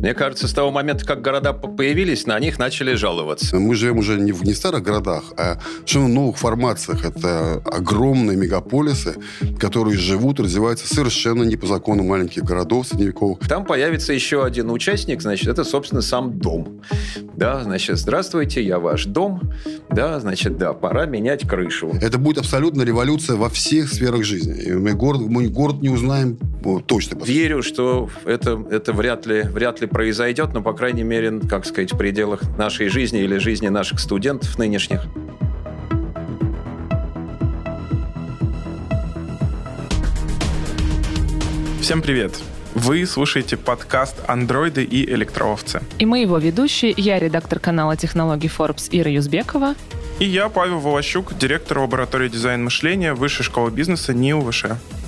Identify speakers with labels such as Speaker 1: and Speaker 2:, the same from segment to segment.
Speaker 1: Мне кажется, с того момента, как города появились, на них начали жаловаться.
Speaker 2: Мы живем уже не в не старых городах, а совершенно новых формациях. Это огромные мегаполисы, которые живут, развиваются совершенно не по закону маленьких городов средневековых.
Speaker 1: Там появится еще один участник, значит, это, собственно, сам дом. Да, значит, здравствуйте, я ваш дом. Да, значит, да, пора менять крышу.
Speaker 2: Это будет абсолютно революция во всех сферах жизни. И мы город, мы город не узнаем точно.
Speaker 1: Верю, что это, это вряд, ли, вряд ли произойдет, но, по крайней мере, как сказать, в пределах нашей жизни или жизни наших студентов нынешних.
Speaker 3: Всем привет! Вы слушаете подкаст «Андроиды и электроовцы».
Speaker 4: И мы его ведущие. Я редактор канала технологий Forbes Ира Юзбекова.
Speaker 3: И я, Павел Волощук, директор лаборатории дизайн мышления Высшей школы бизнеса НИУ ВШ.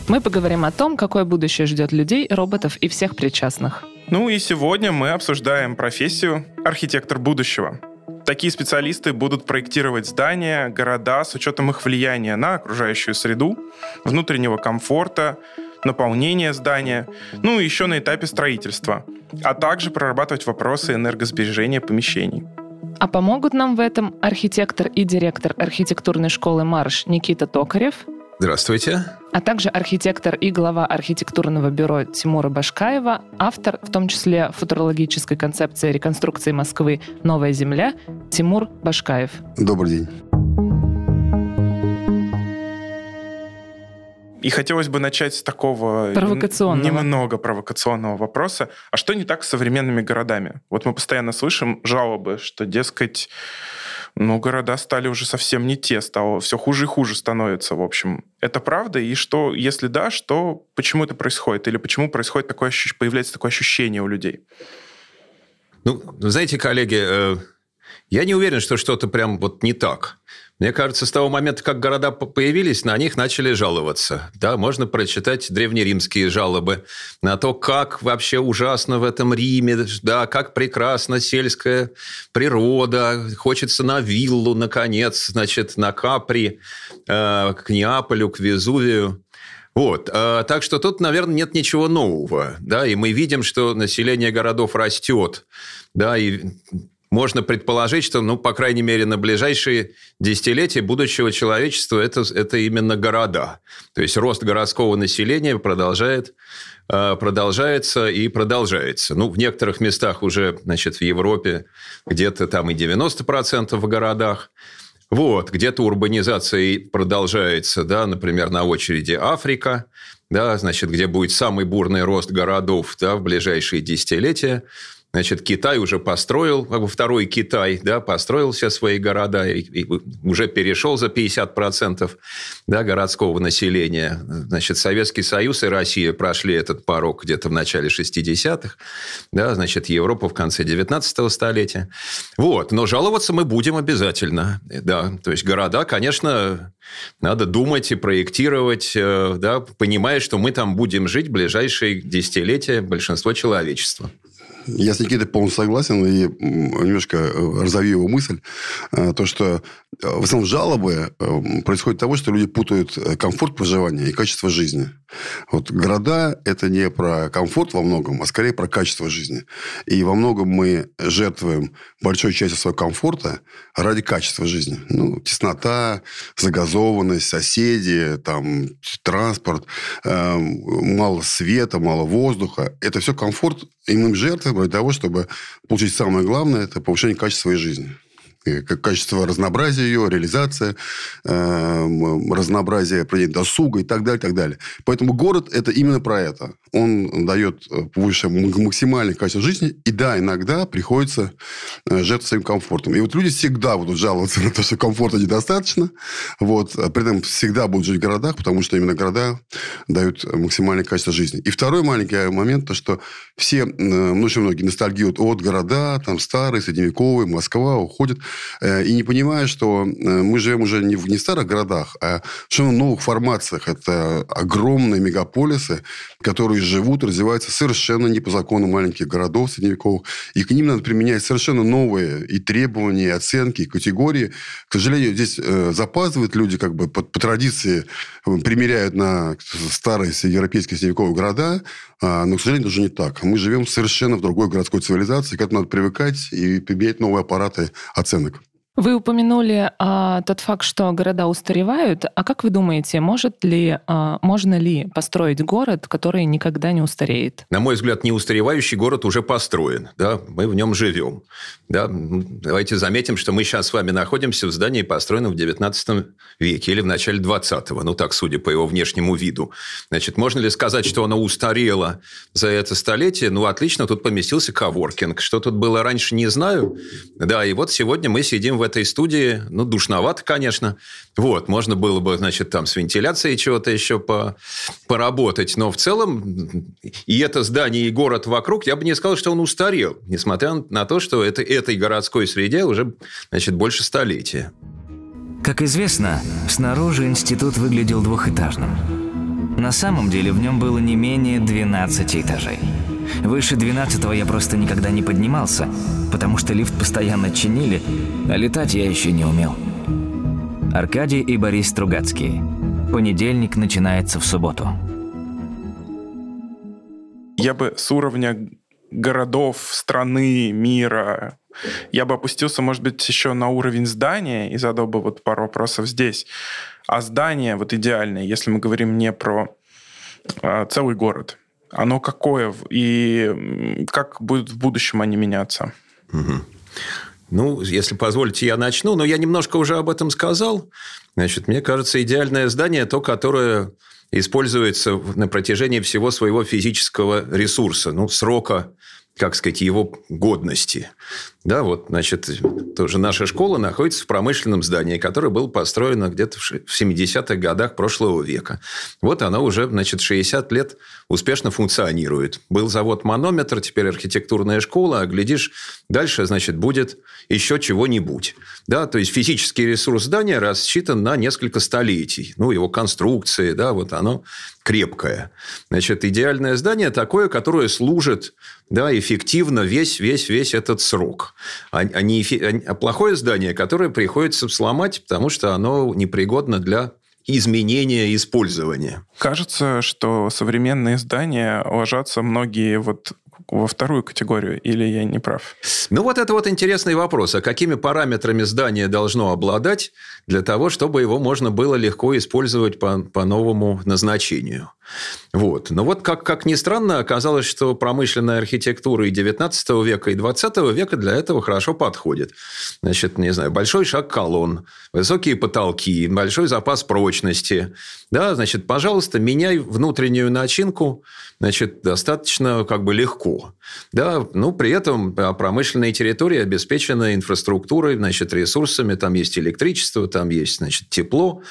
Speaker 4: Мы поговорим о том, какое будущее ждет людей, роботов и всех причастных.
Speaker 3: Ну и сегодня мы обсуждаем профессию архитектор будущего. Такие специалисты будут проектировать здания, города с учетом их влияния на окружающую среду, внутреннего комфорта, наполнения здания, ну и еще на этапе строительства, а также прорабатывать вопросы энергосбережения помещений.
Speaker 4: А помогут нам в этом архитектор и директор архитектурной школы «Марш» Никита Токарев.
Speaker 1: Здравствуйте.
Speaker 4: А также архитектор и глава архитектурного бюро Тимура Башкаева, автор, в том числе футурологической концепции реконструкции Москвы «Новая земля» Тимур Башкаев.
Speaker 2: Добрый день.
Speaker 3: И хотелось бы начать с такого
Speaker 4: провокационного.
Speaker 3: немного провокационного вопроса. А что не так с современными городами? Вот мы постоянно слышим жалобы, что, дескать, ну, города стали уже совсем не те, стало все хуже и хуже становится, в общем. Это правда? И что, если да, что, почему это происходит? Или почему происходит такое, появляется такое ощущение у людей?
Speaker 1: Ну, знаете, коллеги, э, я не уверен, что что-то прям вот не так. Мне кажется, с того момента, как города появились, на них начали жаловаться. Да, можно прочитать древнеримские жалобы на то, как вообще ужасно в этом Риме, да, как прекрасна сельская природа, хочется на виллу, наконец, значит, на Капри, э, к Неаполю, к Везувию. Вот, э, так что тут, наверное, нет ничего нового, да, и мы видим, что население городов растет, да, и можно предположить, что, ну, по крайней мере, на ближайшие десятилетия будущего человечества это, это именно города. То есть рост городского населения продолжает, э, продолжается и продолжается. Ну, в некоторых местах уже, значит, в Европе где-то там и 90% в городах. Вот, где-то урбанизация продолжается, да, например, на очереди Африка, да, значит, где будет самый бурный рост городов да, в ближайшие десятилетия. Значит, Китай уже построил, как бы второй Китай, да, построил все свои города и, и уже перешел за 50% да, городского населения. Значит, Советский Союз и Россия прошли этот порог где-то в начале 60-х, да, значит, Европа в конце 19 столетия. Вот, но жаловаться мы будем обязательно, да, то есть города, конечно, надо думать и проектировать, э, да, понимая, что мы там будем жить в ближайшие десятилетия большинство человечества.
Speaker 2: Я с Никитой полностью согласен и немножко э, разовью его мысль. Э, то, что э, в основном жалобы происходят того, что люди путают комфорт проживания и качество жизни. Вот города – это не про комфорт во многом, а скорее про качество жизни. И во многом мы жертвуем большой частью своего комфорта ради качества жизни. Ну, теснота, загазованность, соседи, там, транспорт, мало света, мало воздуха. Это все комфорт, и мы жертвуем для того, чтобы получить самое главное, это повышение качества своей жизни как качество разнообразия ее, реализация, э, разнообразие досуга и так далее, так далее. Поэтому город – это именно про это. Он дает э, выше максимальное качество жизни, и да, иногда приходится э, жертвовать своим комфортом. И вот люди всегда будут жаловаться на то, что комфорта недостаточно, вот, а при этом всегда будут жить в городах, потому что именно города дают максимальное качество жизни. И второй маленький момент, то, что все, ну, очень многие ностальгируют от города, там, старые, средневековые, Москва, уходят – э, и не понимая, что мы живем уже не в не старых городах, а в совершенно новых формациях. Это огромные мегаполисы, которые живут, развиваются совершенно не по закону маленьких городов средневековых. И к ним надо применять совершенно новые и требования, и оценки, и категории. К сожалению, здесь запаздывают люди как бы по, по традиции примеряют на старые европейские средневековые города, а, но, к сожалению, уже не так. Мы живем совершенно в другой городской цивилизации, к этому надо привыкать и применять новые аппараты оценок.
Speaker 4: Вы упомянули а, тот факт, что города устаревают. А как вы думаете, может ли, а, можно ли построить город, который никогда не устареет?
Speaker 1: На мой взгляд, неустаревающий город уже построен. Да? Мы в нем живем. Да? Давайте заметим, что мы сейчас с вами находимся в здании, построенном в XIX веке или в начале XX. Ну, так, судя по его внешнему виду. Значит, можно ли сказать, что оно устарело за это столетие? Ну, отлично, тут поместился коворкинг. Что тут было раньше, не знаю. Да, и вот сегодня мы сидим в этой студии, ну, душновато, конечно. Вот, можно было бы, значит, там с вентиляцией чего-то еще по, поработать. Но в целом и это здание, и город вокруг, я бы не сказал, что он устарел. Несмотря на то, что это, этой городской среде уже, значит, больше столетия.
Speaker 5: Как известно, снаружи институт выглядел двухэтажным. На самом деле в нем было не менее 12 этажей. Выше 12 я просто никогда не поднимался, потому что лифт постоянно чинили, а летать я еще не умел. Аркадий и Борис Стругацкие. Понедельник начинается в субботу.
Speaker 3: Я бы с уровня городов, страны, мира, я бы опустился, может быть, еще на уровень здания и задал бы вот пару вопросов здесь. А здание вот идеальное, если мы говорим не про э, целый город, оно какое и как будет в будущем они меняться?
Speaker 1: Угу. Ну, если позволите, я начну, но я немножко уже об этом сказал. Значит, мне кажется, идеальное здание то, которое используется на протяжении всего своего физического ресурса, ну, срока как сказать, его годности. Да, вот, значит, тоже наша школа находится в промышленном здании, которое было построено где-то в 70-х годах прошлого века. Вот оно уже, значит, 60 лет успешно функционирует. Был завод «Манометр», теперь архитектурная школа, а глядишь, дальше, значит, будет еще чего-нибудь. Да, то есть, физический ресурс здания рассчитан на несколько столетий. Ну, его конструкции, да, вот оно крепкое. Значит, идеальное здание такое, которое служит да, эффективно весь, весь, весь этот срок. А, а, не, а плохое здание, которое приходится сломать, потому что оно непригодно для изменения использования.
Speaker 3: Кажется, что современные здания ложатся многие вот во вторую категорию, или я не прав?
Speaker 1: Ну, вот это вот интересный вопрос. А какими параметрами здание должно обладать для того, чтобы его можно было легко использовать по, по новому назначению? Вот. Но вот, как, как ни странно, оказалось, что промышленная архитектура и 19 века, и 20 века для этого хорошо подходит. Значит, не знаю, большой шаг колонн, высокие потолки, большой запас прочности. Да, значит, пожалуйста, меняй внутреннюю начинку, значит, достаточно как бы легко. Да, ну, при этом промышленная территория обеспечена инфраструктурой, значит, ресурсами, там есть электричество, там есть, значит, тепло.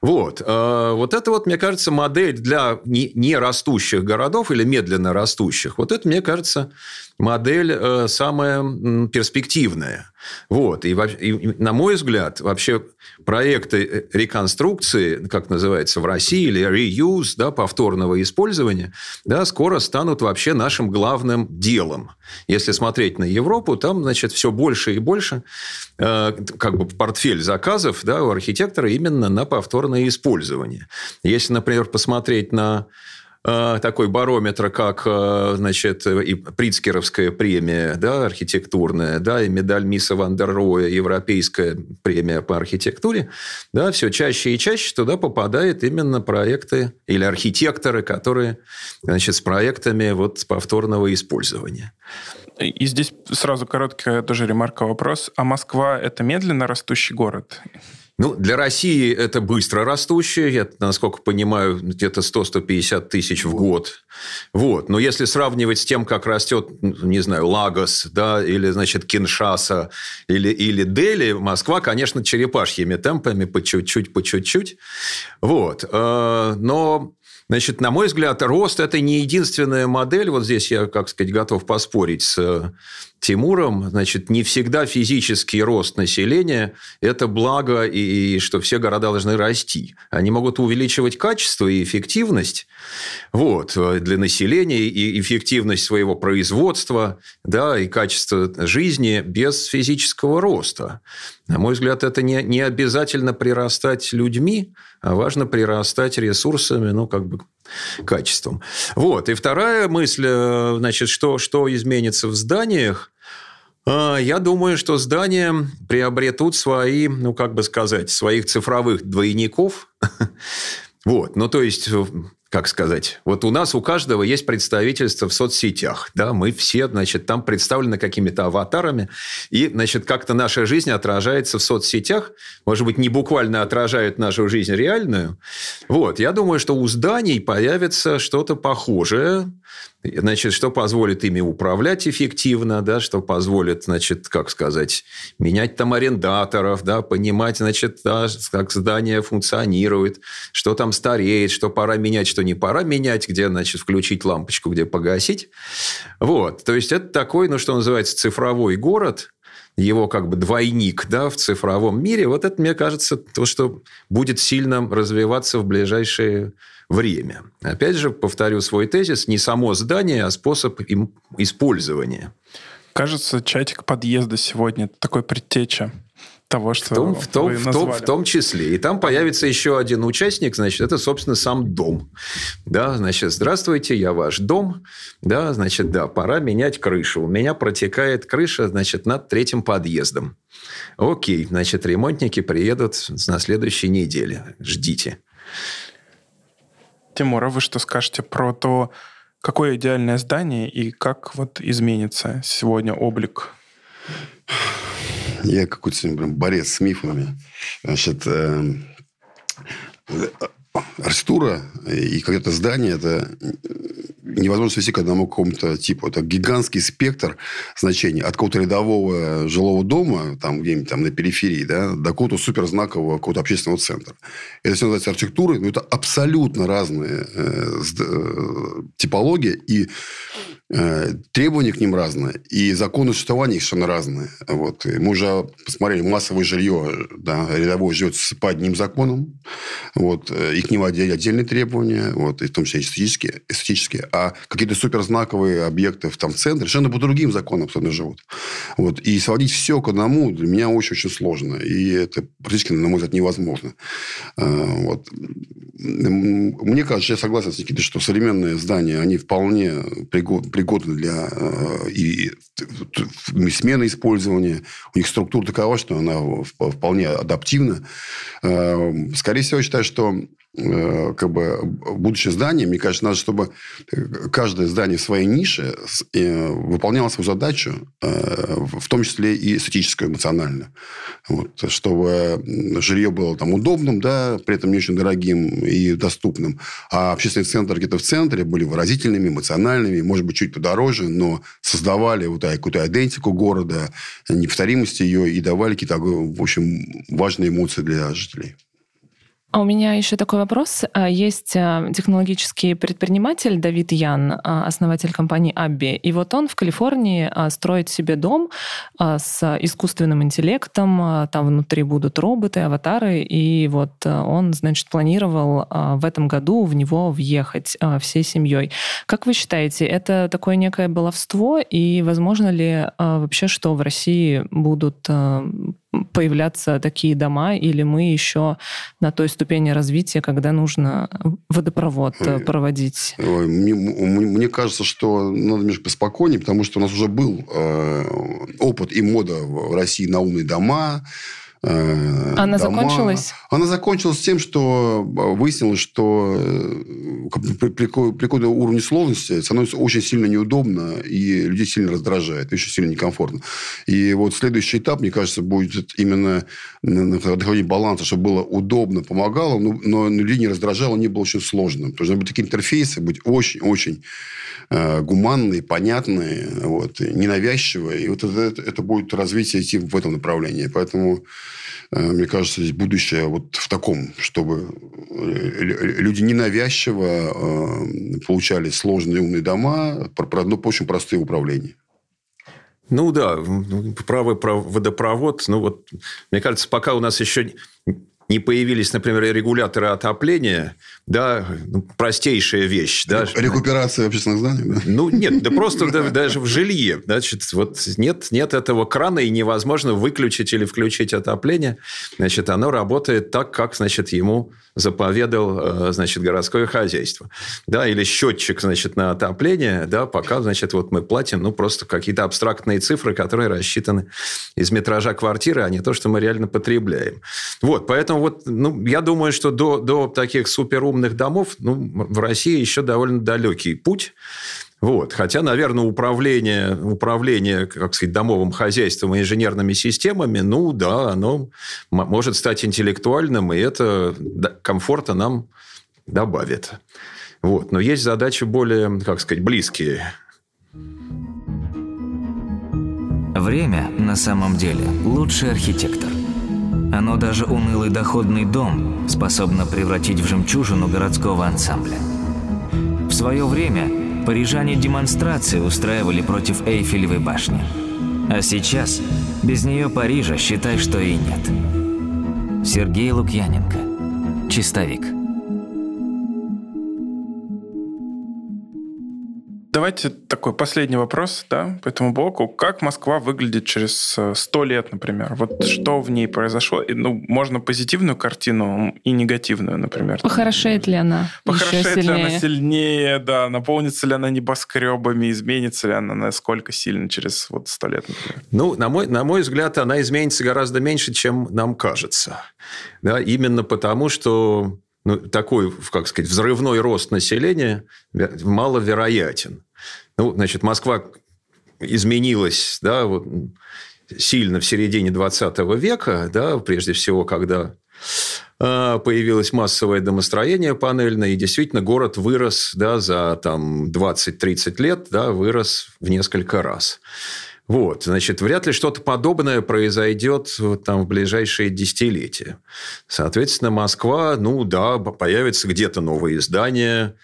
Speaker 1: Вот. А, вот это вот, мне кажется, модель для не растущих городов или медленно растущих. Вот это, мне кажется, модель э, самая перспективная. Вот. И, и, на мой взгляд, вообще проекты э, реконструкции, как называется в России, или reuse, да, повторного использования, да, скоро станут вообще нашим главным делом. Если смотреть на Европу, там, значит, все больше и больше э, как бы портфель заказов да, у архитектора именно на повторное использование. Если, например, посмотреть на такой барометр, как, э, значит, и Прицкеровская премия, да, архитектурная, да, и медаль Мисса Вандерроя, европейская премия по архитектуре, да, все чаще и чаще туда попадают именно проекты или архитекторы, которые, значит, с проектами вот повторного использования.
Speaker 3: И здесь сразу короткая тоже ремарка вопрос. А Москва – это медленно растущий город?
Speaker 1: Ну, для России это быстро растущее, я, насколько понимаю, где-то 100-150 тысяч в год. Вот. Но если сравнивать с тем, как растет, не знаю, Лагос, да, или, значит, Киншаса, или, или Дели, Москва, конечно, черепашьими темпами, по чуть-чуть, по чуть-чуть. Вот. Э, но Значит, на мой взгляд, рост – это не единственная модель. Вот здесь я, как сказать, готов поспорить с Тимуром, значит, не всегда физический рост населения – это благо, и, и что все города должны расти. Они могут увеличивать качество и эффективность вот, для населения, и эффективность своего производства, да, и качество жизни без физического роста. На мой взгляд, это не, не обязательно прирастать людьми, а важно прирастать ресурсами, ну, как бы качеством. Вот. И вторая мысль, э, значит, что, что изменится в зданиях, а, я думаю, что здания приобретут свои, ну, как бы сказать, своих цифровых двойников. Вот, ну, то есть как сказать, вот у нас у каждого есть представительство в соцсетях, да, мы все, значит, там представлены какими-то аватарами, и, значит, как-то наша жизнь отражается в соцсетях, может быть, не буквально отражает нашу жизнь реальную. Вот, я думаю, что у зданий появится что-то похожее, Значит, что позволит ими управлять эффективно, да, что позволит, значит, как сказать, менять там арендаторов, да, понимать, значит, да, как здание функционирует, что там стареет, что пора менять, что не пора менять, где, значит, включить лампочку, где погасить. Вот. То есть, это такой, ну, что называется, цифровой город, его как бы двойник да, в цифровом мире. Вот это, мне кажется, то, что будет сильно развиваться в ближайшие время. Опять же, повторю свой тезис, не само здание, а способ им использования.
Speaker 3: Кажется, чатик подъезда сегодня такой предтеча того, что
Speaker 1: в том, в том, в том, в том числе. И там появится еще один участник, значит, это, собственно, сам дом. Да, значит, здравствуйте, я ваш дом. Да, значит, да, пора менять крышу. У меня протекает крыша, значит, над третьим подъездом. Окей, значит, ремонтники приедут на следующей неделе. Ждите.
Speaker 3: Тимур, а вы что скажете про то, какое идеальное здание и как вот изменится сегодня облик?
Speaker 2: Я какой-то сегодня прям борец с мифами. Значит, э, архитектура и какое-то здание – это невозможно свести к одному какому-то типу. Это гигантский спектр значений. От какого-то рядового жилого дома, там где-нибудь там на периферии, да, до какого-то суперзнакового какого-то общественного центра. Это все называется архитектурой, но это абсолютно разные э, э, типологии. И требования к ним разные, и законы существования их совершенно разные. Вот. И мы уже посмотрели массовое жилье, да, рядовое живет по одним законам, вот, э, и к ним отдельные требования, вот, и в том числе эстетические, эстетические, а какие-то суперзнаковые объекты там, в центре совершенно по другим законам абсолютно живут. Вот. И сводить все к одному для меня очень-очень сложно, и это практически, на мой взгляд, невозможно. Э, вот. Мне кажется, я согласен с Никитой, что современные здания, они вполне пригодны пригодны для э, и, смены использования. У них структура такова, что она вполне адаптивна. Э, скорее всего, я считаю, что как бы будущее здание, мне кажется, надо, чтобы каждое здание в своей нише э, выполняло свою задачу, э, в том числе и эстетическую, эмоционально. Вот, чтобы жилье было там удобным, да, при этом не очень дорогим и доступным. А общественные центры где-то в центре были выразительными, эмоциональными, может быть, чуть подороже, но создавали вот какую-то идентику города, неповторимость ее и давали какие-то, в общем, важные эмоции для жителей.
Speaker 4: А у меня еще такой вопрос. А, есть а, технологический предприниматель Давид Ян, а, основатель компании Абби. И вот он в Калифорнии строит себе дом с искусственным интеллектом. Там внутри будут роботы, аватары. И вот он, значит, планировал в этом году в него въехать всей семьей. Как вы считаете, это такое некое баловство? И возможно ли вообще, что в России будут появляться такие дома, или мы еще на той ступени развития, когда нужно водопровод Ой. проводить?
Speaker 2: Мне, мне кажется, что надо немножко поспокойнее, потому что у нас уже был э, опыт и мода в России на умные дома,
Speaker 4: Э, Она дома. закончилась?
Speaker 2: Она закончилась тем, что э, выяснилось, что э, при каком-то уровне сложности становится очень сильно неудобно, и людей сильно раздражает, очень сильно некомфортно. И вот следующий этап, мне кажется, будет именно находить баланса, чтобы было удобно, помогало, но, но людей не раздражало, не было очень сложным. Должны быть такие интерфейсы, быть очень-очень э, гуманные, понятные, вот, ненавязчивые. И вот это, это будет развитие идти в этом направлении. Поэтому Э, мне кажется, здесь будущее вот в таком, чтобы э, люди ненавязчиво э, получали сложные умные дома, про, ну, очень простые управления.
Speaker 1: Ну да, правый водопровод. Ну вот, мне кажется, пока у нас еще не появились, например, регуляторы отопления, да, ну, простейшая вещь. Да.
Speaker 2: Рекуперация общественных зданий, да?
Speaker 1: Ну, нет, да просто даже в жилье. Значит, вот нет, нет этого крана, и невозможно выключить или включить отопление. Значит, оно работает так, как, значит, ему заповедал, э, значит, городское хозяйство. Да, или счетчик, значит, на отопление, да, пока, значит, вот мы платим, ну, просто какие-то абстрактные цифры, которые рассчитаны из метража квартиры, а не то, что мы реально потребляем. Вот, поэтому вот, ну, я думаю, что до, до таких суперумных умных домов ну, в России еще довольно далекий путь. Вот. Хотя, наверное, управление, управление, как сказать, домовым хозяйством и инженерными системами, ну да, оно может стать интеллектуальным, и это комфорта нам добавит. Вот. Но есть задачи более, как сказать, близкие.
Speaker 5: Время, на самом деле, лучший архитектор. Оно даже унылый доходный дом способно превратить в жемчужину городского ансамбля. В свое время парижане демонстрации устраивали против Эйфелевой башни. А сейчас без нее Парижа считай, что и нет. Сергей Лукьяненко. Чистовик.
Speaker 3: Давайте такой последний вопрос да, по этому блоку. Как Москва выглядит через э, сто лет, например? Вот что в ней произошло? И, ну, можно позитивную картину и негативную, например.
Speaker 4: Похорошеет ли она?
Speaker 3: Похорошеет ли она сильнее, да? Наполнится ли она небоскребами? Изменится ли она насколько сильно через вот сто лет, например?
Speaker 1: Ну, на мой, на мой взгляд, она изменится гораздо меньше, чем нам кажется. Да, именно потому, что ну, такой, как сказать, взрывной рост населения маловероятен. Ну, значит, Москва изменилась, да, вот, сильно в середине 20 века, да, прежде всего, когда а, появилось массовое домостроение панельное, и действительно город вырос да, за там, 20-30 лет, да, вырос в несколько раз. Вот, значит, вряд ли что-то подобное произойдет там, в ближайшие десятилетия. Соответственно, Москва, ну да, появятся где-то новые здания,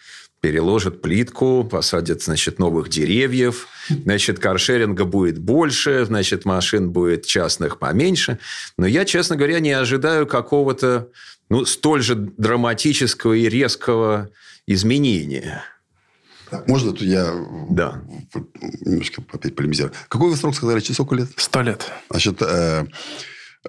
Speaker 1: переложат плитку, посадят, значит, новых деревьев, значит, каршеринга будет больше, значит, машин будет частных поменьше. Но я, честно говоря, не ожидаю какого-то ну, столь же драматического и резкого изменения.
Speaker 2: Так, можно тут я
Speaker 1: да.
Speaker 2: немножко опять полемизирую? Какой вы срок сказали? Сколько лет?
Speaker 3: Сто лет.
Speaker 2: Значит, э, Э,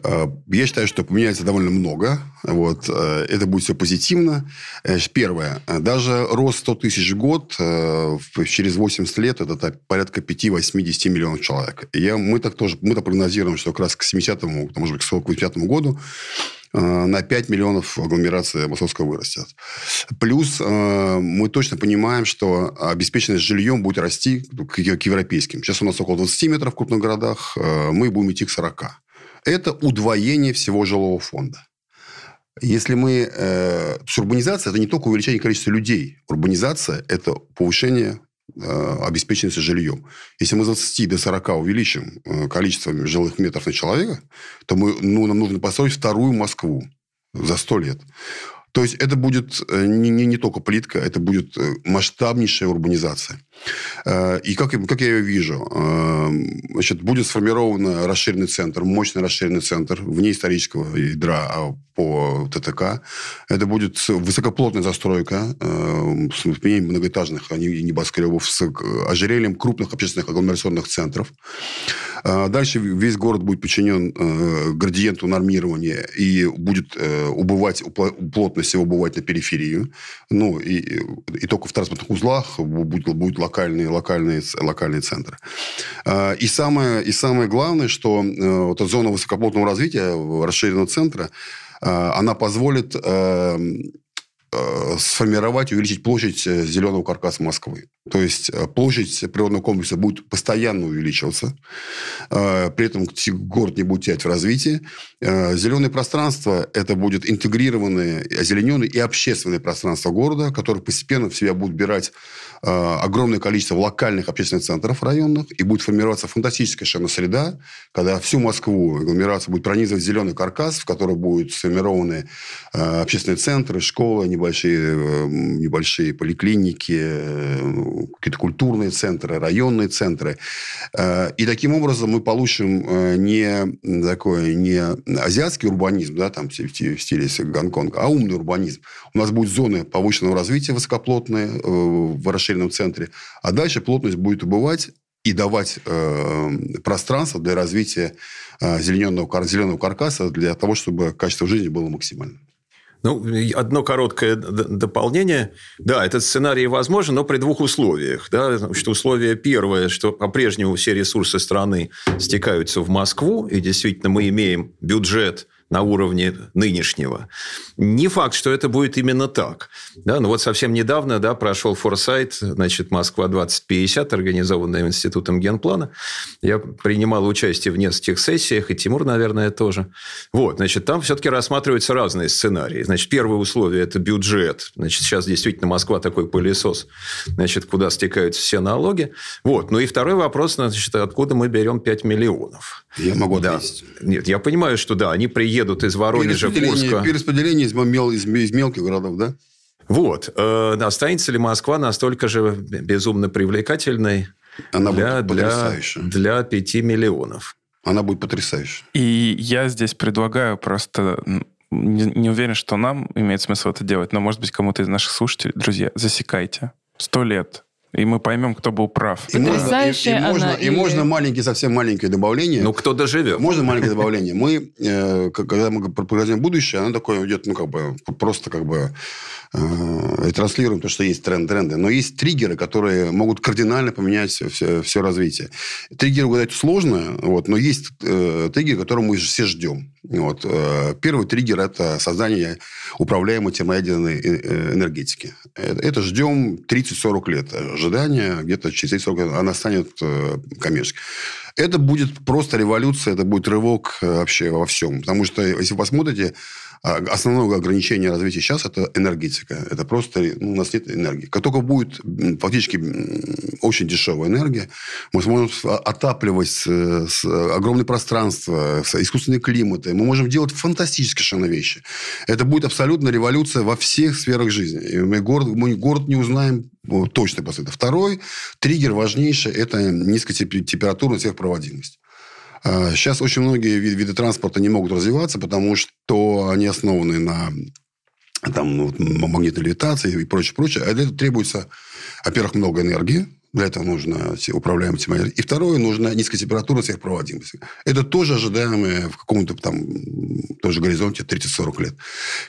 Speaker 2: я считаю, что поменяется довольно много. Вот. Э, это будет все позитивно. Э, первое. Даже рост 100 тысяч в год через 80 лет это порядка 5-8-10 миллионов человек. Я, мы так тоже мы так прогнозируем, что как раз к 70-му, может быть, к 80 году на 5 миллионов агломерация московская вырастет. Плюс мы точно понимаем, что обеспеченность жильем будет расти к европейским. Сейчас у нас около 20 метров в крупных городах, мы будем идти к 40 это удвоение всего жилого фонда. Если мы... Э, урбанизация – это не только увеличение количества людей. Урбанизация – это повышение э, обеспеченности жильем. Если мы с 20 до 40 увеличим э, количество жилых метров на человека, то мы, ну, нам нужно построить вторую Москву за 100 лет. То есть это будет э, не, не, не только плитка, это будет э, масштабнейшая урбанизация. Э, и как, как я ее вижу? Значит, будет сформирован расширенный центр, мощный расширенный центр вне исторического ядра а по ТТК. Это будет высокоплотная застройка с применением многоэтажных а небоскребов с ожерельем крупных общественных агломерационных центров. Дальше весь город будет подчинен градиенту нормирования и будет убывать плотность его убывать на периферию. Ну, и, и только в транспортных узлах будут, будут локальные, локальные, локальные центры. А, и самое, и самое главное, что э, вот эта зона высокоплотного развития расширенного центра, а, она позволит э, э, сформировать и увеличить площадь зеленого каркаса Москвы. То есть площадь природного комплекса будет постоянно увеличиваться. э, при этом город не будет терять в развитии. Э, зеленое пространство – это будет интегрированное, озелененное и общественное пространство города, которое постепенно в себя будет бирать Э, огромное количество локальных общественных центров районных, и будет формироваться фантастическая совершенно среда, когда всю Москву агломерацию будет пронизывать зеленый каркас, в который будут сформированы э, общественные центры, школы, небольшие, э, небольшие поликлиники, какие-то культурные центры, районные центры. И таким образом мы получим не такой не азиатский урбанизм, да, там в стиле Гонконга, а умный урбанизм. У нас будут зоны повышенного развития высокоплотные в расширении промышленном центре. А дальше плотность будет убывать и давать э, пространство для развития э, зелененного, зеленого каркаса для того, чтобы качество жизни было максимальным.
Speaker 1: Ну, одно короткое дополнение. Да, этот сценарий возможен, но при двух условиях. Да? Что условие первое, что по-прежнему все ресурсы страны стекаются в Москву, и действительно мы имеем бюджет на уровне нынешнего. Не факт, что это будет именно так. Да, ну вот совсем недавно да, прошел форсайт, значит, Москва-2050, организованная Институтом генплана. Я принимал участие в нескольких сессиях, и Тимур, наверное, тоже. Вот, значит, там все-таки рассматриваются разные сценарии. Значит, первое условие – это бюджет. Значит, сейчас действительно Москва такой пылесос, значит, куда стекаются все налоги. Вот. Ну и второй вопрос, значит, откуда мы берем 5 миллионов?
Speaker 2: Я могу ответить.
Speaker 1: Да. Нет, я понимаю, что да, они приедут едут из Воронежа, Курска.
Speaker 2: Перераспределение из, мел, из, из мелких городов, да?
Speaker 1: Вот. Э, останется ли Москва настолько же безумно привлекательной
Speaker 2: Она
Speaker 1: для,
Speaker 2: будет
Speaker 1: для, для 5 миллионов?
Speaker 2: Она будет потрясающей.
Speaker 3: И я здесь предлагаю просто не, не уверен, что нам имеет смысл это делать, но, может быть, кому-то из наших слушателей, друзья, засекайте. Сто лет и мы поймем, кто был прав.
Speaker 2: И можно, и, и, можно, и можно маленькое, совсем маленькое добавление.
Speaker 1: Ну, кто доживет.
Speaker 2: Можно маленькое добавление. Мы, э, когда мы прогнозируем будущее, оно такое идет, ну, как бы, просто как бы э, транслируем то, что есть тренд, тренды. Но есть триггеры, которые могут кардинально поменять все, все развитие. Триггеры угадать сложно, вот, но есть э, триггеры, которые мы все ждем. Вот. Э, первый триггер – это создание управляемой термоядерной э, э, энергетики. Это, это ждем 30-40 лет ожидания. Где-то через 40 лет она станет коммерческой. Это будет просто революция, это будет рывок вообще во всем. Потому что, если вы посмотрите, основное ограничение развития сейчас – это энергетика. Это просто ну, у нас нет энергии. Как только будет фактически очень дешевая энергия, мы сможем отапливать с, с огромное пространство, с искусственные климаты. Мы можем делать фантастические совершенно вещи. Это будет абсолютно революция во всех сферах жизни. И мы город, мы город не узнаем точно после этого. Второй триггер важнейший – это низкая температура сверхпроводимость. Сейчас а, очень многие виды транспорта не могут развиваться, потому что они основаны на там, ну, магнитной левитации и прочее, прочее. А для этого требуется, во-первых, много энергии, для этого нужно управляемая температура. И второе, нужна низкая температура сверхпроводимости. Это тоже ожидаемое в каком-то там тоже горизонте 30-40 лет.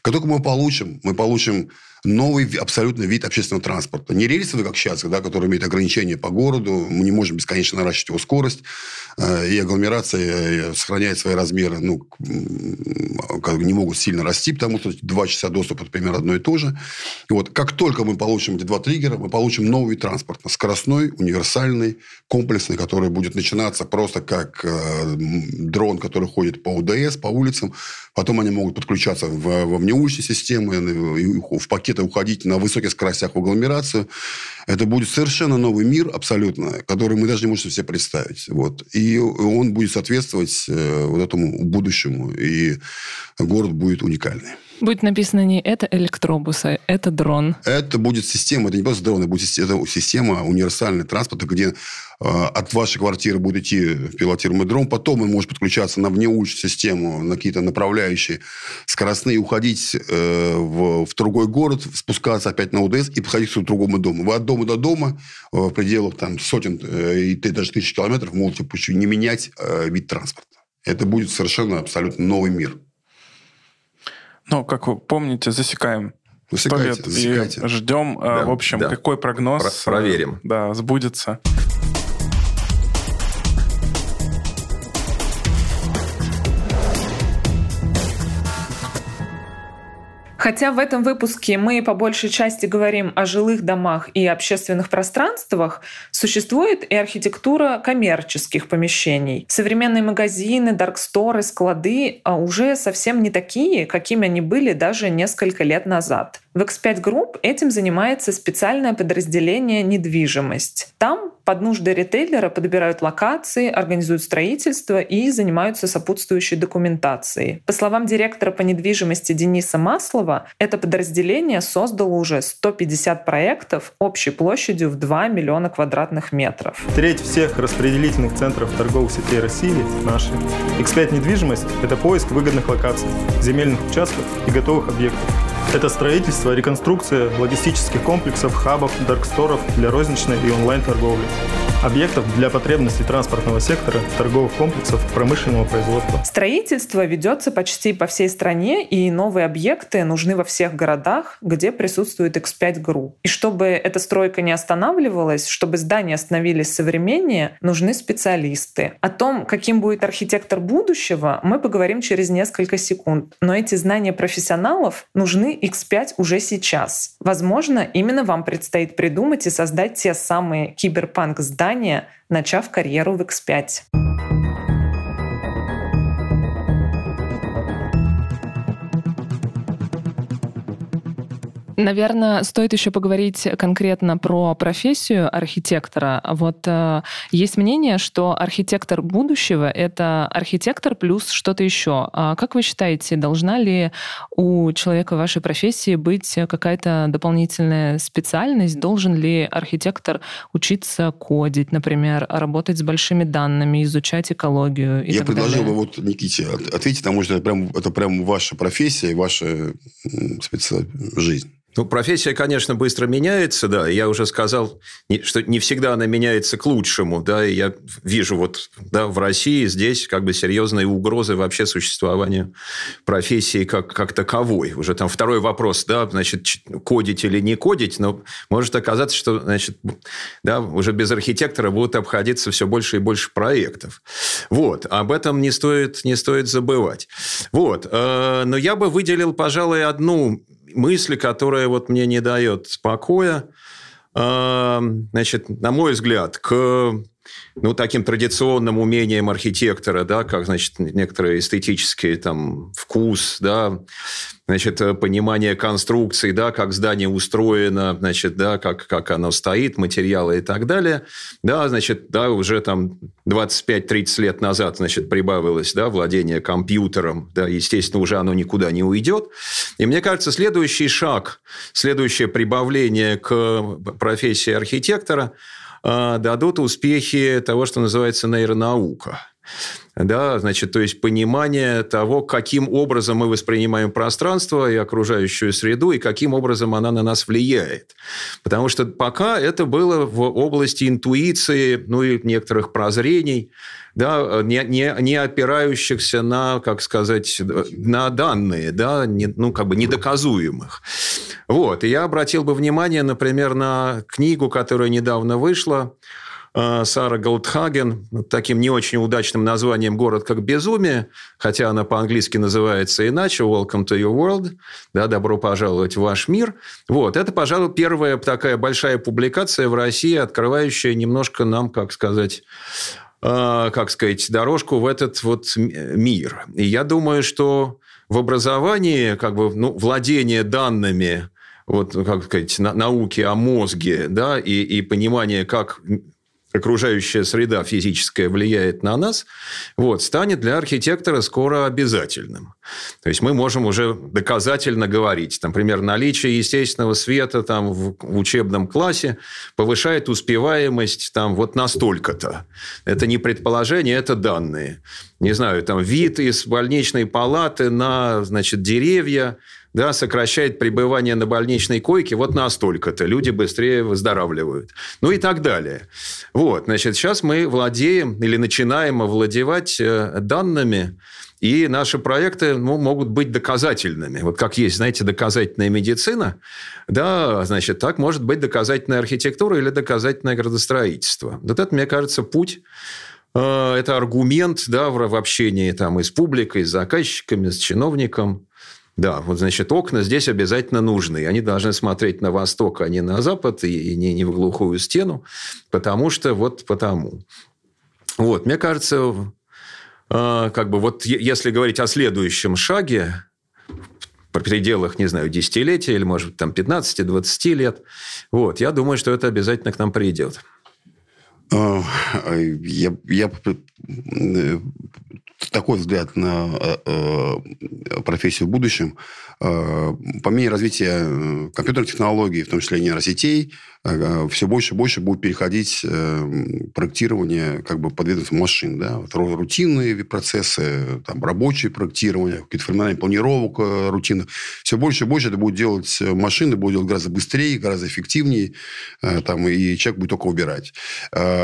Speaker 2: Как только мы получим, мы получим новый абсолютно вид общественного транспорта. Не рельсовый, как сейчас, да, который имеет ограничения по городу. Мы не можем бесконечно наращивать его скорость. Э, и агломерация э, сохраняет свои размеры. Ну, как не могут сильно расти, потому что два часа доступа – это примерно одно и то же. И вот как только мы получим эти два триггера, мы получим новый вид транспорта. Скоростной, универсальный, комплексный, который будет начинаться просто как э, дрон, который ходит по УДС, по улицам. Потом они могут подключаться в, во внеуличные системы, в пакеты уходить на высоких скоростях в агломерацию. Это будет совершенно новый мир, абсолютно, который мы даже не можем себе представить. Вот. И он будет соответствовать э, вот этому будущему, и город будет уникальный.
Speaker 4: Будет написано не это электробус, а это дрон.
Speaker 2: Это будет система, это не просто дрон, это будет это система универсального транспорта, где от вашей квартиры будет идти пилотируемый дрон, потом он может подключаться на внеуличную систему, на какие-то направляющие скоростные, уходить э, в, в другой город, спускаться опять на УДС и подходить к другому дому. Вы от дома до дома э, в пределах там, сотен э, и даже тысяч километров можете не менять э, вид транспорта. Это будет совершенно абсолютно новый мир.
Speaker 3: Ну, как вы помните, засекаем сто лет засекайте. и ждем, да, в общем, да. какой прогноз
Speaker 1: Про проверим.
Speaker 3: Да, сбудется.
Speaker 4: Хотя в этом выпуске мы по большей части говорим о жилых домах и общественных пространствах, существует и архитектура коммерческих помещений. Современные магазины, дарксторы, склады а уже совсем не такие, какими они были даже несколько лет назад. В X5 Group этим занимается специальное подразделение «Недвижимость». Там под нужды ритейлера подбирают локации, организуют строительство и занимаются сопутствующей документацией. По словам директора по недвижимости Дениса Маслова, это подразделение создало уже 150 проектов общей площадью в 2 миллиона квадратных метров.
Speaker 6: Треть всех распределительных центров торговых сетей России наши. X5 недвижимость – это поиск выгодных локаций, земельных участков и готовых объектов это строительство, реконструкция логистических комплексов, хабов, дарксторов для розничной и онлайн-торговли объектов для потребностей транспортного сектора, торговых комплексов, промышленного производства.
Speaker 4: Строительство ведется почти по всей стране, и новые объекты нужны во всех городах, где присутствует X5 Group. И чтобы эта стройка не останавливалась, чтобы здания становились современнее, нужны специалисты. О том, каким будет архитектор будущего, мы поговорим через несколько секунд. Но эти знания профессионалов нужны X5 уже сейчас. Возможно, именно вам предстоит придумать и создать те самые киберпанк здания, начав карьеру в X5. Наверное, стоит еще поговорить конкретно про профессию архитектора. Вот э, есть мнение, что архитектор будущего — это архитектор плюс что-то еще. А как вы считаете, должна ли у человека вашей профессии быть какая-то дополнительная специальность? Должен ли архитектор учиться кодить, например, работать с большими данными, изучать экологию и
Speaker 2: Я
Speaker 4: так
Speaker 2: предложил
Speaker 4: далее?
Speaker 2: бы вот Никите ответить, потому что это прям, это прям ваша профессия и ваша специ...
Speaker 1: Ну, профессия, конечно, быстро меняется, да. Я уже сказал, что не всегда она меняется к лучшему, да. И я вижу вот да, в России здесь как бы серьезные угрозы вообще существованию профессии как, как таковой. Уже там второй вопрос, да, значит, кодить или не кодить, но может оказаться, что, значит, да, уже без архитектора будут обходиться все больше и больше проектов. Вот. Об этом не стоит, не стоит забывать. Вот. Э, но я бы выделил, пожалуй, одну мысль, которая вот мне не дает покоя, а, значит, на мой взгляд, к ну, таким традиционным умением архитектора, да, как, значит, некоторые эстетические там вкус, да, значит, понимание конструкции, да, как здание устроено, значит, да, как, как оно стоит, материалы и так далее, да, значит, да, уже там 25-30 лет назад, значит, прибавилось, да, владение компьютером, да, естественно, уже оно никуда не уйдет. И мне кажется, следующий шаг, следующее прибавление к профессии архитектора – дадут успехи того, что называется нейронаука. Да, значит, то есть понимание того, каким образом мы воспринимаем пространство и окружающую среду, и каким образом она на нас влияет. Потому что пока это было в области интуиции, ну и некоторых прозрений, да, не, не, не опирающихся на, как сказать, на данные, да, не, ну, как бы недоказуемых. Вот. И я обратил бы внимание, например, на книгу, которая недавно вышла, э, Сара Голдхаген, таким не очень удачным названием «Город как безумие», хотя она по-английски называется иначе «Welcome to your world», да, «Добро пожаловать в ваш мир». Вот, это, пожалуй, первая такая большая публикация в России, открывающая немножко нам, как сказать, э, как сказать, дорожку в этот вот мир. И я думаю, что в образовании, как бы, ну, владение данными вот, как сказать, науки о мозге, да, и, и понимание, как окружающая среда физическая влияет на нас, вот, станет для архитектора скоро обязательным. То есть мы можем уже доказательно говорить, например, наличие естественного света там, в, учебном классе повышает успеваемость там, вот настолько-то. Это не предположение, это данные. Не знаю, там вид из больничной палаты на значит, деревья да, сокращает пребывание на больничной койке вот настолько-то. Люди быстрее выздоравливают. Ну и так далее. Вот, значит, сейчас мы владеем или начинаем овладевать э, данными, и наши проекты ну, могут быть доказательными. Вот как есть, знаете, доказательная медицина, да, значит, так может быть доказательная архитектура или доказательное градостроительство. Вот это, мне кажется, путь э, это аргумент да, в общении там, и с публикой, с заказчиками, с чиновником. Да, вот, значит, окна здесь обязательно нужны. Они должны смотреть на восток, а не на запад, и не, не в глухую стену, потому что вот потому. Вот, мне кажется, э, как бы вот если говорить о следующем шаге, в пределах, не знаю, десятилетия или, может быть, там 15-20 лет, вот, я думаю, что это обязательно к нам придет.
Speaker 2: Э, я, я э, такой взгляд на профессию в будущем. По мере развития компьютерных технологий, в том числе нейросетей, все больше и больше будет переходить эм, проектирование как бы под ведомством машин. Да? Рутинные процессы, там, рабочие проектирование, какие-то формирование планировок э, рутинных. Все больше и больше это будет делать э, машины, будет делать гораздо быстрее, гораздо эффективнее, э, там, и человек будет только убирать.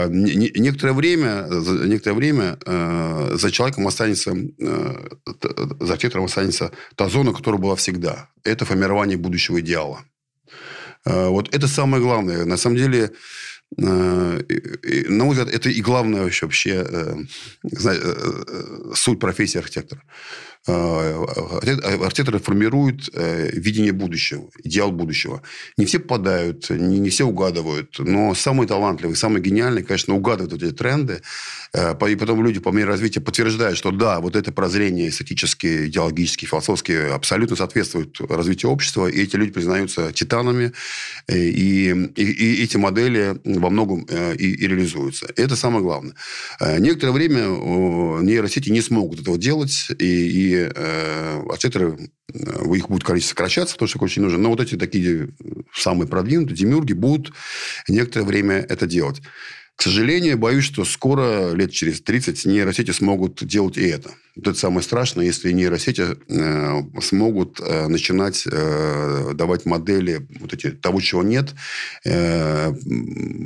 Speaker 2: Некоторое время, некоторое время за человеком останется, за архитектором останется та зона, которая была всегда. Это формирование будущего идеала. Э, вот это самое главное. На самом деле, э, на мой взгляд, это и главное вообще э, суть профессии архитектора. Архитекторы формируют видение будущего, идеал будущего. Не все попадают, не, все угадывают, но самые талантливые, самые гениальные, конечно, угадывают эти тренды Э, и потом люди по мере развития подтверждают, что да, вот это прозрение эстетические, идеологические, философские абсолютно соответствует развитию общества, и эти люди признаются титанами, э, и, и, и эти модели во многом э, и, и реализуются. Это самое главное. Некоторое время нейросети не смогут этого делать, и, и архитекторы их будет количество сокращаться, потому что это очень нужно. Но вот эти такие самые продвинутые, демиурги, будут некоторое время это делать. К сожалению, боюсь, что скоро, лет через 30, нейросети смогут делать и это. Вот это самое страшное, если нейросети э, смогут э, начинать э, давать модели вот эти, того, чего нет, э,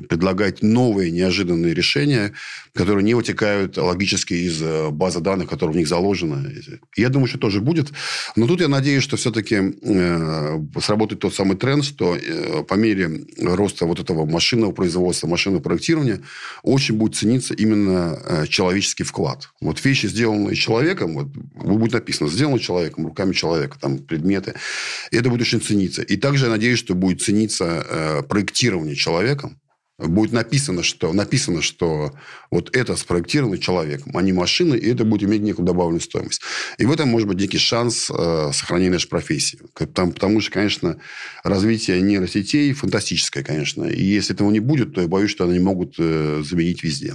Speaker 2: предлагать новые неожиданные решения, которые не вытекают логически из э, базы данных, которая в них заложена. Я думаю, что тоже будет. Но тут я надеюсь, что все-таки э, сработает тот самый тренд, что э, по мере роста вот этого машинного производства, машинного проектирования, очень будет цениться именно э, человеческий вклад. Вот вещи, сделанные человеком, человеком, вот, будет написано, сделано человеком, руками человека, там, предметы. И это будет очень цениться. И также я надеюсь, что будет цениться э, проектирование человеком, будет написано, что, написано, что вот это спроектировано человеком, а не машиной, и это будет иметь некую добавленную стоимость. И в этом может быть некий шанс э, сохранения нашей профессии. Потому, потому что, конечно, развитие нейросетей фантастическое, конечно. И если этого не будет, то я боюсь, что они могут э, заменить везде.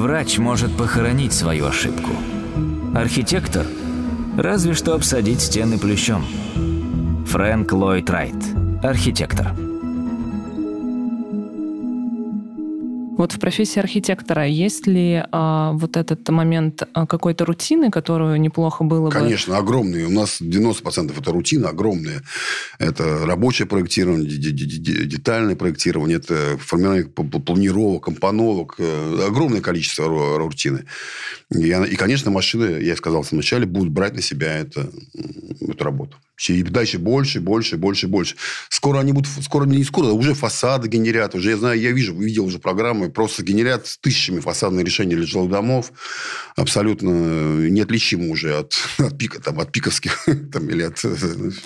Speaker 5: Врач может похоронить свою ошибку. Архитектор – разве что обсадить стены плющом. Фрэнк Ллойд Райт, архитектор.
Speaker 4: Вот в профессии архитектора есть ли а, вот этот момент а, какой-то рутины, которую неплохо было
Speaker 2: Конечно, бы... Конечно, огромные. У нас 90% это рутина огромная. Это рабочее проектирование, детальное проектирование, это формирование планировок, компоновок. Э, огромное количество рутины. И, и, конечно, машины, я сказал в начале, будут брать на себя это, эту работу. И дальше больше, больше, больше, больше. Скоро они будут, скоро не скоро, а уже фасады генерят. Уже я знаю, я вижу, видел уже программы, просто генерят с тысячами фасадных решений для жилых домов. Абсолютно неотличимы уже от, от, пика, там, от пиковских. Там, или от...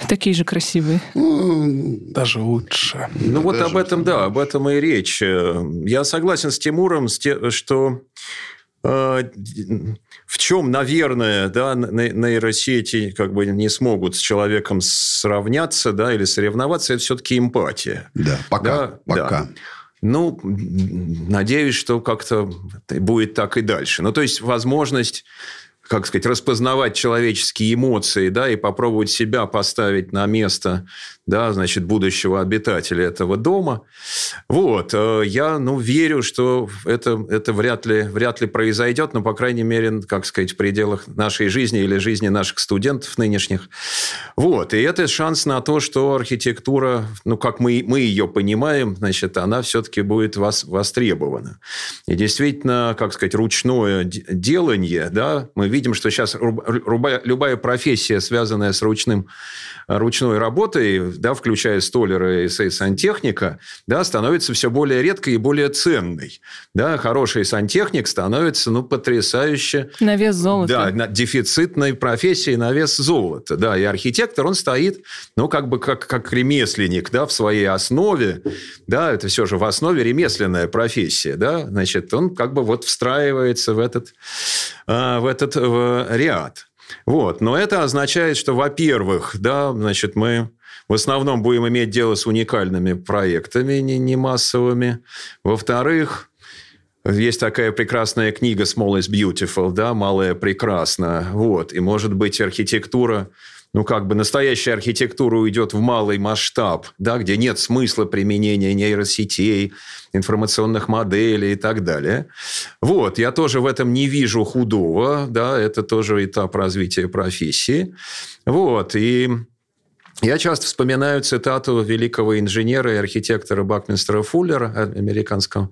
Speaker 4: Такие же красивые.
Speaker 3: Ну, даже лучше.
Speaker 1: Ну, вот об этом, да, об этом и речь. Я согласен с Тимуром, что э, в чем, наверное, да, нейросети как бы не смогут с человеком сравняться, да, или соревноваться, это все-таки эмпатия.
Speaker 2: Да, пока. Да, пока. Да.
Speaker 1: Ну, надеюсь, что как-то будет так и дальше. Ну, то есть, возможность как сказать, распознавать человеческие эмоции, да, и попробовать себя поставить на место, да, значит, будущего обитателя этого дома. Вот, э, я, ну, верю, что это, это вряд ли, вряд ли произойдет, но, по крайней мере, как сказать, в пределах нашей жизни или жизни наших студентов нынешних. Вот, и это шанс на то, что архитектура, ну, как мы, мы ее понимаем, значит, она все-таки будет востребована. И действительно, как сказать, ручное делание, да, мы видим, что сейчас любая профессия, связанная с ручным, ручной работой, да, включая столера и сантехника, да, становится все более редкой и более ценной. Да, хороший сантехник становится, ну, потрясающе...
Speaker 4: На вес золота.
Speaker 1: Да, дефицитной профессии на вес золота. Да, и архитектор, он стоит, ну, как бы как, как ремесленник, да, в своей основе, да, это все же в основе ремесленная профессия, да, значит, он как бы вот встраивается в этот, а, в этот в ряд. Вот. Но это означает, что, во-первых, да, значит, мы в основном будем иметь дело с уникальными проектами, не, не массовыми. Во-вторых, есть такая прекрасная книга «Small is Beautiful», да, «Малое прекрасно». Вот. И, может быть, архитектура ну, как бы настоящая архитектура уйдет в малый масштаб, да, где нет смысла применения нейросетей, информационных моделей и так далее. Вот, я тоже в этом не вижу худого, да, это тоже этап развития профессии. Вот, и я часто вспоминаю цитату великого инженера и архитектора Бакминстера Фуллера, американского,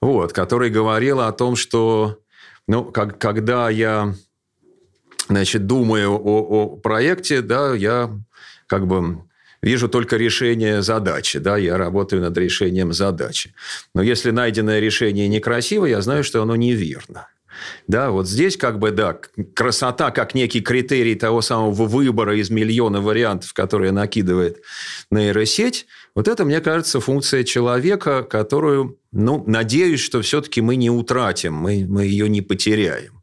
Speaker 1: вот, который говорил о том, что ну, как, когда я значит, думаю о, о проекте, да, я как бы вижу только решение задачи, да, я работаю над решением задачи. Но если найденное решение некрасиво, я знаю, что оно неверно. Да, вот здесь как бы, да, красота как некий критерий того самого выбора из миллиона вариантов, которые накидывает нейросеть, вот это, мне кажется, функция человека, которую, ну, надеюсь, что все-таки мы не утратим, мы, мы ее не потеряем.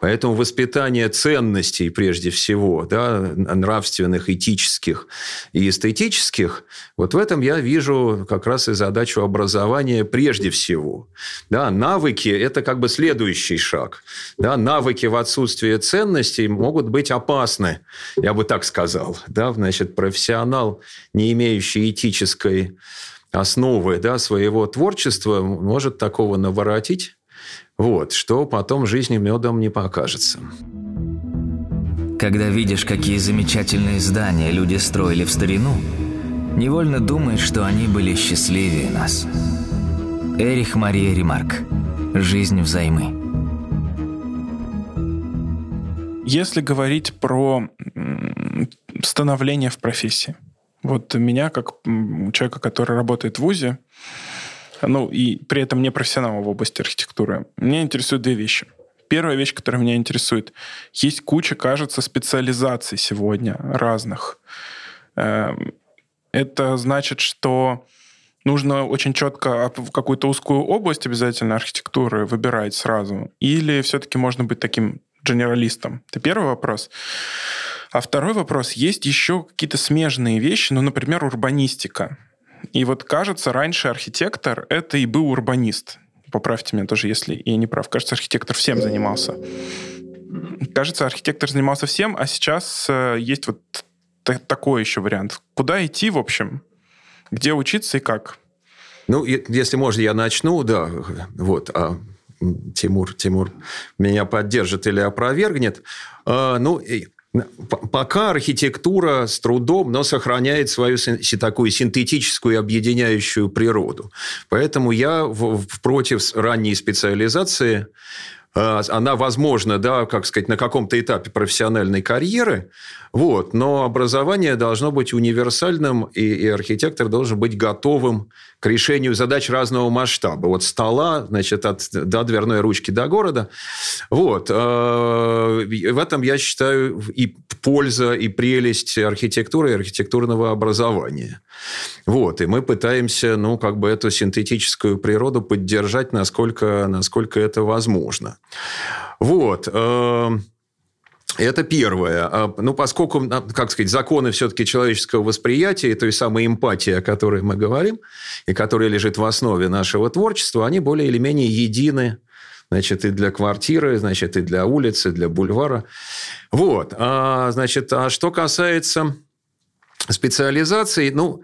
Speaker 1: Поэтому воспитание ценностей, прежде всего, да, нравственных, этических и эстетических, вот в этом я вижу как раз и задачу образования прежде всего. Да, навыки – это как бы следующий шаг. Да, навыки в отсутствии ценностей могут быть опасны, я бы так сказал. Да, значит, профессионал, не имеющий этической основы да, своего творчества, может такого наворотить, вот, что потом жизни медом не покажется.
Speaker 5: Когда видишь, какие замечательные здания люди строили в старину, невольно думаешь, что они были счастливее нас. Эрих Мария Ремарк. Жизнь взаймы.
Speaker 3: Если говорить про становление в профессии, вот меня, как человека, который работает в ВУЗе, ну и при этом не профессионал в области архитектуры, меня интересуют две вещи. Первая вещь, которая меня интересует, есть куча, кажется, специализаций сегодня разных. Эм, это значит, что нужно очень четко какую-то узкую область обязательно архитектуры выбирать сразу? Или все-таки можно быть таким генералистом? Это первый вопрос. А второй вопрос. Есть еще какие-то смежные вещи, ну, например, урбанистика. И вот кажется, раньше архитектор — это и был урбанист. Поправьте меня тоже, если я не прав. Кажется, архитектор всем занимался. Кажется, архитектор занимался всем, а сейчас э, есть вот такой еще вариант. Куда идти, в общем? Где учиться и как?
Speaker 1: Ну, если можно, я начну, да. Вот, а Тимур, Тимур меня поддержит или опровергнет. А, ну, Пока архитектура с трудом, но сохраняет свою такую синтетическую объединяющую природу. Поэтому я в, против ранней специализации а, она возможна, да, как сказать, на каком-то этапе профессиональной карьеры, вот, но образование должно быть универсальным, и, и архитектор должен быть готовым к решению задач разного масштаба. Вот стола, значит, от, до дверной ручки до города. Вот. А, в этом, я считаю, и польза, и прелесть архитектуры, и архитектурного образования. Вот. И мы пытаемся, ну, как бы эту синтетическую природу поддержать, насколько, насколько это возможно. Вот. Это первое. А, ну, поскольку, а, как сказать, законы все-таки человеческого восприятия, той самой эмпатии, о которой мы говорим, и которая лежит в основе нашего творчества, они более или менее едины значит, и для квартиры, значит, и для улицы, для бульвара. Вот. А, значит, а что касается специализации, ну,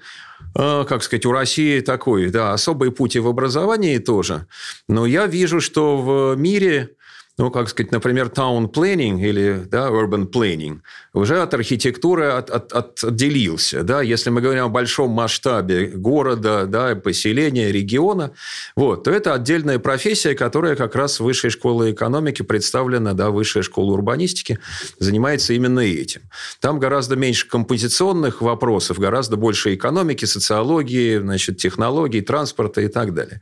Speaker 1: а, как сказать, у России такой, да, особый путь и в образовании тоже. Но я вижу, что в мире ну, как сказать, например, town planning или да, urban planning уже от архитектуры от, от, от, отделился. Да? Если мы говорим о большом масштабе города, да, поселения, региона, вот, то это отдельная профессия, которая как раз в высшей школе экономики представлена, да, высшая школа урбанистики занимается именно этим. Там гораздо меньше композиционных вопросов, гораздо больше экономики, социологии, значит, технологий, транспорта и так далее.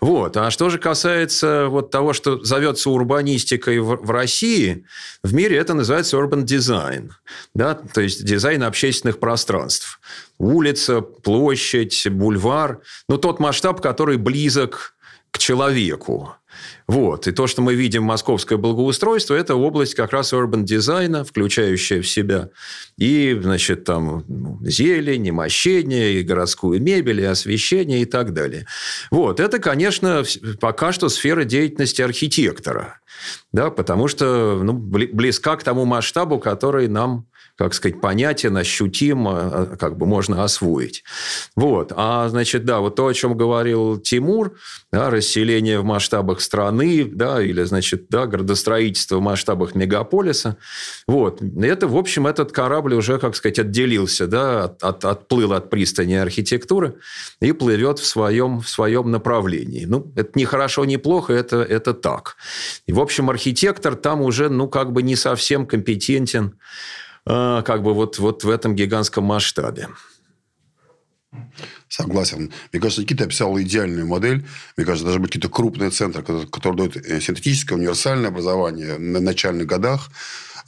Speaker 1: Вот. А что же касается вот того, что зовется урбанистикой, урбанистикой в, России, в мире это называется urban design, да, то есть дизайн общественных пространств. Улица, площадь, бульвар, ну, тот масштаб, который близок к человеку. Вот. И то, что мы видим московское благоустройство, это область как раз урбан дизайна, включающая в себя и, значит, там ну, зелень, и мощение, и городскую мебель, и освещение, и так далее. Вот. Это, конечно, пока что сфера деятельности архитектора. Да, потому что ну, близка к тому масштабу, который нам как сказать, понятен, ощутим, а, как бы можно освоить. Вот. А, значит, да, вот то, о чем говорил Тимур, да, расселение в масштабах страны, да, или, значит, да, градостроительство в масштабах мегаполиса, вот. Это, в общем, этот корабль уже, как сказать, отделился, да, от, от, отплыл от пристани архитектуры и плывет в своем, в своем направлении. Ну, это не хорошо, не плохо, это, это так. И, в общем, архитектор там уже, ну, как бы не совсем компетентен как бы вот, вот в этом гигантском масштабе.
Speaker 2: Согласен. Мне кажется, Никита описал идеальную модель. Мне кажется, должны быть какие-то крупные центры, которые дают синтетическое универсальное образование на начальных годах,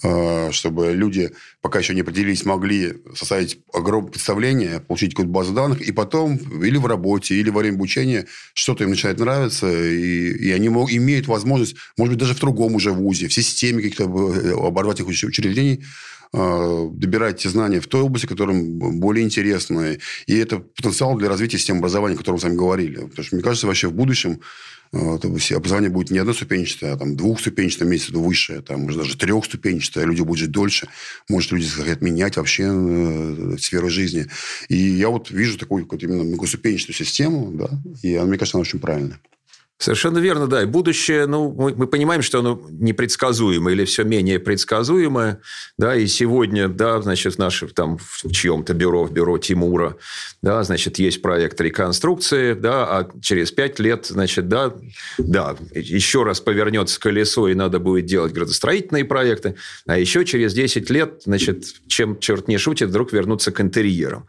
Speaker 2: а, чтобы люди, пока еще не определились, могли составить огромное представление, получить какую-то базу данных, и потом или в работе, или во время обучения что-то им начинает нравиться, и, и они имеют возможность, может быть, даже в другом уже вузе, в системе каких-то э, образовательных учреждений Э, добирать те знания в той области, которым более интересны. И это потенциал для развития системы образования, о котором мы с вами говорили. Потому что, мне кажется, вообще в будущем э, образование будет не одноступенчатое, а там двухступенчатое, виду высшее, там, может, даже трехступенчатое, люди будут жить дольше, может, люди захотят менять вообще э, сферу жизни. И я вот вижу такую именно многоступенчатую систему, да, и мне кажется, она очень правильная.
Speaker 1: Совершенно верно, да. И будущее, ну, мы, мы понимаем, что оно непредсказуемое или все менее предсказуемое, да, и сегодня, да, значит, в нашем, там, в чьем-то бюро, в бюро Тимура, да, значит, есть проект реконструкции, да, а через пять лет, значит, да, да, еще раз повернется колесо, и надо будет делать градостроительные проекты, а еще через 10 лет, значит, чем черт не шутит, вдруг вернуться к интерьерам.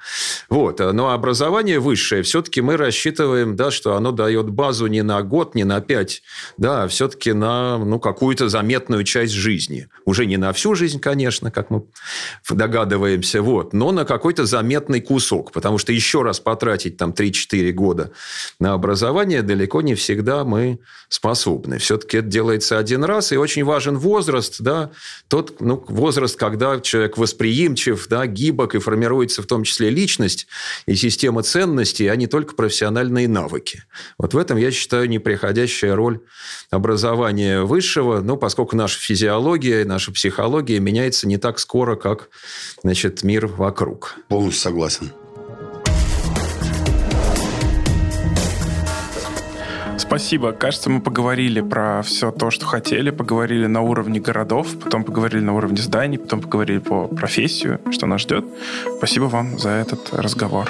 Speaker 1: Вот. Но образование высшее, все-таки мы рассчитываем, да, что оно дает базу не на год, год, не на пять, да, а все-таки на ну, какую-то заметную часть жизни. Уже не на всю жизнь, конечно, как мы догадываемся, вот, но на какой-то заметный кусок. Потому что еще раз потратить там 3-4 года на образование далеко не всегда мы способны. Все-таки это делается один раз, и очень важен возраст, да, тот ну, возраст, когда человек восприимчив, да, гибок, и формируется в том числе личность и система ценностей, а не только профессиональные навыки. Вот в этом, я считаю, неприятно приходящая роль образования высшего, ну, поскольку наша физиология, наша психология меняется не так скоро, как значит, мир вокруг.
Speaker 2: Полностью согласен.
Speaker 3: Спасибо. Кажется, мы поговорили про все то, что хотели. Поговорили на уровне городов, потом поговорили на уровне зданий, потом поговорили по профессию, что нас ждет. Спасибо вам за этот разговор.